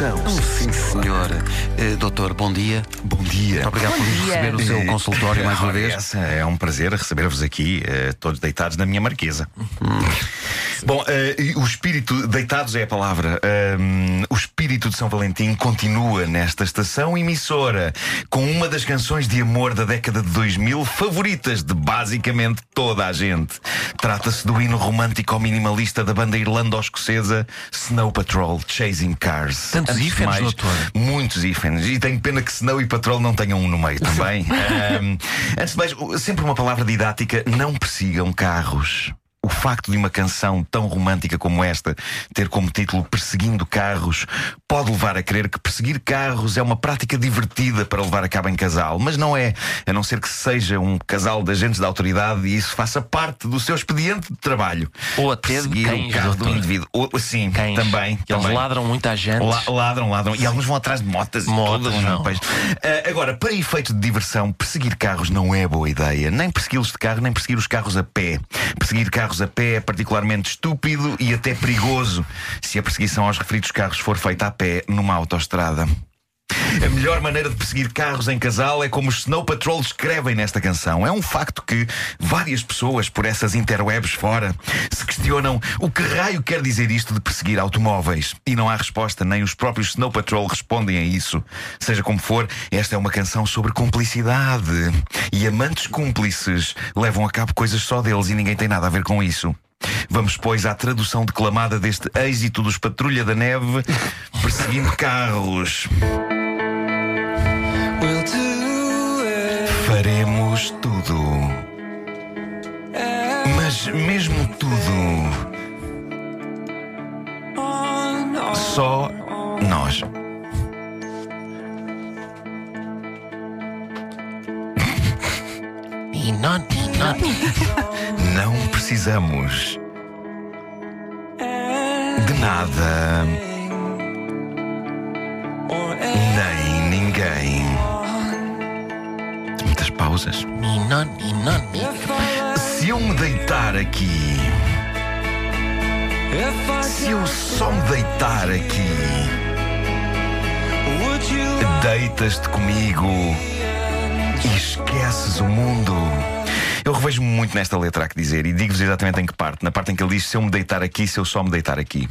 diversão. Sim, senhor. Eh, doutor, bom dia. Bom dia. Muito obrigado por nos dia. receber no seu Eh, consultório mais uma vez. essa é um prazer receber-vos aqui, eh, todos deitados na minha marquesa. Bom, eh, e o espírito, deitados é a palavra. O espírito de São Valentim continua nesta estação emissora com uma das canções de amor da década de 2000 favoritas de basicamente toda a gente. Trata-se do hino romântico minimalista da banda irlando-escocesa Snow Patrol Chasing Cars. Tantos Antes mais, doutor. Muitos hífenes. E tenho pena que Snow e Patrol não tenham um no meio também. Ahm, antes de mais, sempre uma palavra didática: não persigam carros. O facto de uma canção tão romântica como esta ter como título Perseguindo Carros pode levar a crer que perseguir carros é uma prática divertida para levar a cabo em casal, mas não é, a não ser que seja um casal de agentes da autoridade e isso faça parte do seu expediente de trabalho. Ou até Perseguir cães, o carro do doutor. indivíduo. Ou, sim, Cães. também. Eles também. ladram muita gente. La- ladram, ladram. E alguns vão atrás de motas. e Motas, não. pois. Ah, agora, para efeito de diversão, perseguir carros não é boa ideia. Nem persegui-los de carro, nem perseguir os carros a pé. Perseguir carros a pé é particularmente estúpido e até perigoso se a perseguição aos referidos carros for feita a pé numa autoestrada. A melhor maneira de perseguir carros em casal é como os Snow Patrol escrevem nesta canção. É um facto que várias pessoas por essas interwebs fora se questionam o que raio quer dizer isto de perseguir automóveis. E não há resposta, nem os próprios Snow Patrol respondem a isso. Seja como for, esta é uma canção sobre cumplicidade. E amantes cúmplices levam a cabo coisas só deles e ninguém tem nada a ver com isso. Vamos, pois, à tradução declamada deste êxito dos Patrulha da Neve perseguindo carros. Faremos tudo. Mas mesmo tudo. Só nós. E não, e não. Não precisamos de nada. E Se eu me deitar aqui. Se eu só me deitar aqui. Deitas-te comigo e esqueces o mundo. Eu revejo-me muito nesta letra a que dizer e digo-vos exatamente em que parte. Na parte em que ele diz: Se eu me deitar aqui, se eu só me deitar aqui.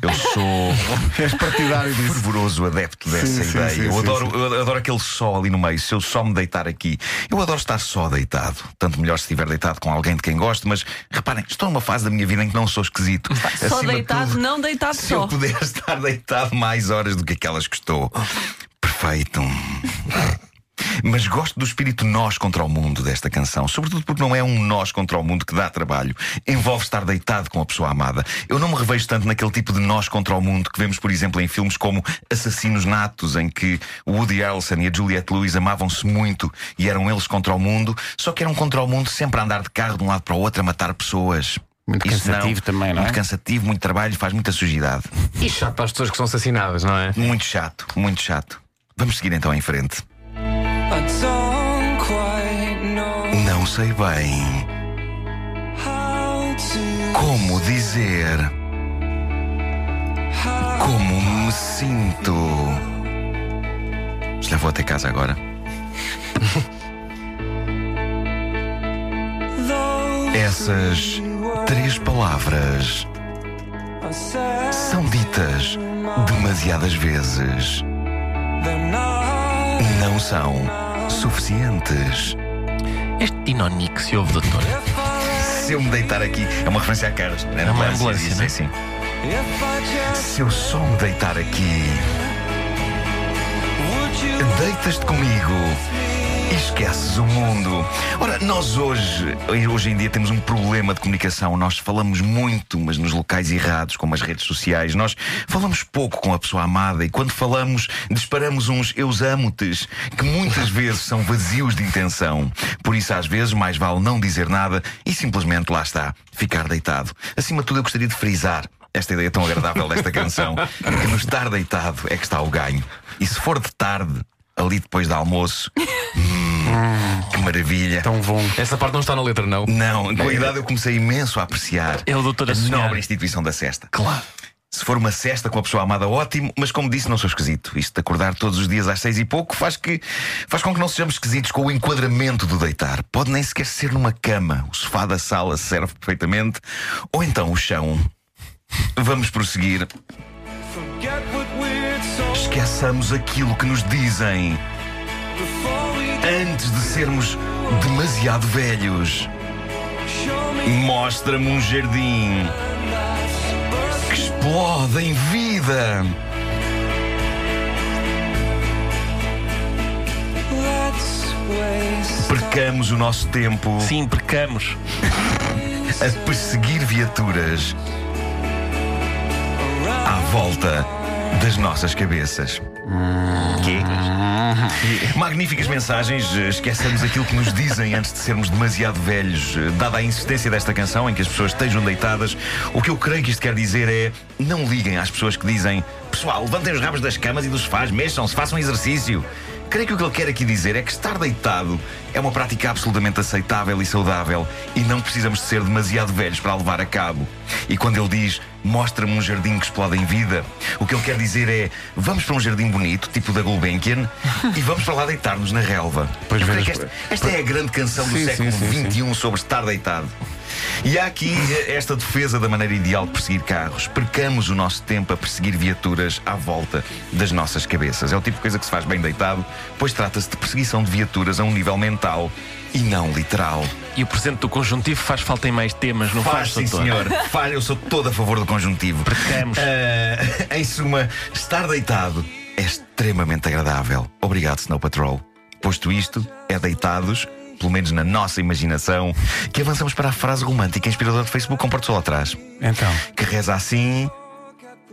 Eu sou És partidário disso. fervoroso adepto dessa Sim, ideia. sim, eu, sim, adoro, sim. eu adoro aquele só ali no meio. Se eu só me deitar aqui, eu adoro estar só deitado. Tanto melhor se estiver deitado com alguém de quem gosto, mas reparem, estou numa fase da minha vida em que não sou esquisito. Só Acima de deitado, tudo, não deitado se só. eu puder estar deitado mais horas do que aquelas que estou. Perfeito. Mas gosto do espírito nós contra o mundo desta canção, sobretudo porque não é um nós contra o mundo que dá trabalho. Envolve estar deitado com a pessoa amada. Eu não me revejo tanto naquele tipo de nós contra o mundo que vemos, por exemplo, em filmes como Assassinos Natos, em que o Woody Harrelson e a Juliette Lewis amavam-se muito e eram eles contra o mundo, só que eram contra o mundo sempre a andar de carro de um lado para o outro a matar pessoas. Muito Isso cansativo também, não é? Muito cansativo, muito trabalho, faz muita sujidade. E chato para as pessoas que são assassinadas, não é? Muito chato, muito chato. Vamos seguir então em frente. Não sei bem como dizer como me sinto. Já vou até casa agora. Essas três palavras são ditas demasiadas vezes. Não são suficientes. Este tinoni que se ouve, doutor. Se eu me deitar aqui, é uma referência a carros. É uma ambulância, isso, não é? é sim. Se eu só me deitar aqui, deitas-te comigo esqueces o mundo. Ora, nós hoje, hoje em dia, temos um problema de comunicação. Nós falamos muito, mas nos locais errados, como as redes sociais. Nós falamos pouco com a pessoa amada e quando falamos, disparamos uns eus amo-tes que muitas vezes são vazios de intenção. Por isso, às vezes, mais vale não dizer nada e simplesmente lá está, ficar deitado. Acima de tudo, eu gostaria de frisar esta ideia tão agradável desta canção, que no estar deitado é que está o ganho. E se for de tarde, ali depois do almoço, hum, que maravilha. Tão bom. Essa parte não está na letra, não. Não, com a idade eu comecei imenso a apreciar É o doutor a a sonhar. nobre instituição da cesta. Claro. Se for uma cesta com a pessoa amada, ótimo, mas como disse, não sou esquisito. Isto de acordar todos os dias às seis e pouco faz, que, faz com que não sejamos esquisitos com o enquadramento do deitar. Pode nem sequer ser numa cama. O sofá da sala serve perfeitamente. Ou então o chão. Vamos prosseguir. Esqueçamos aquilo que nos dizem antes de sermos demasiado velhos. Mostra-me um jardim que explode em vida. Percamos o nosso tempo Sim, percamos. a perseguir viaturas à volta das nossas cabeças. Quê? Magníficas mensagens. Esqueçamos aquilo que nos dizem antes de sermos demasiado velhos. Dada a insistência desta canção em que as pessoas estejam deitadas, o que eu creio que isto quer dizer é: não liguem às pessoas que dizem pessoal, levantem os rabos das camas e dos sofás, mexam-se, façam exercício. Creio que o que ele quer aqui dizer é que estar deitado é uma prática absolutamente aceitável e saudável e não precisamos de ser demasiado velhos para a levar a cabo. E quando ele diz mostra-me um jardim que explode em vida, o que ele quer dizer é vamos para um jardim bonito, tipo da Gulbenkian, e vamos para lá deitar-nos na relva. Pois Eu que esta, esta é a grande canção do Sim, século sim, sim, XXI sobre estar deitado. E há aqui eh, esta defesa da maneira ideal de perseguir carros. Percamos o nosso tempo a perseguir viaturas à volta das nossas cabeças. É o tipo de coisa que se faz bem deitado, pois trata-se de perseguição de viaturas a um nível mental e não literal. E o presente do conjuntivo faz falta em mais temas, não faz, Faz, sim, senhor. Faz, eu sou todo a favor do conjuntivo. Percamos. Ah, em suma, estar deitado é extremamente agradável. Obrigado, Snow Patrol. Posto isto, é deitados, pelo menos na nossa imaginação, que avançamos para a frase romântica inspiradora de Facebook com Porto Sol atrás. Então. Que reza assim: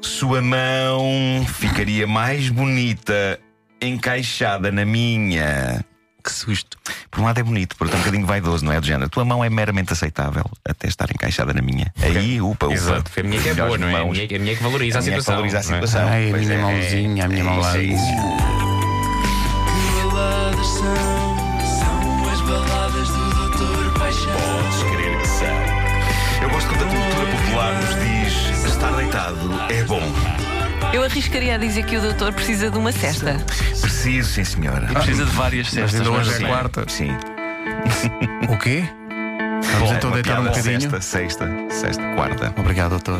Sua mão ficaria mais bonita encaixada na minha. Que susto. Por um lado é bonito, por outro é um bocadinho vaidoso, não é? Do género. Tua mão é meramente aceitável até estar encaixada na minha. Aí, upa, upa. Exato. A minha é que é boa, não é? A minha, a minha é que valoriza a, A é que situação. valoriza a é? situação. Ai, a minha é. mãozinha, a minha mão lá. É é isso. baladas são, são as baladas do Doutor Paixão. Podes crer que são. Eu gosto quando a cultura popular nos diz estar deitado é bom. Eu arriscaria a dizer que o doutor precisa de uma cesta. Preciso, sim, senhora. E precisa de várias cestas. hoje mas é sim. quarta. Sim. O quê? Vamos Bom, então deitar um bocadinho. Sexta, sexta, sexta, quarta. Obrigado, doutor.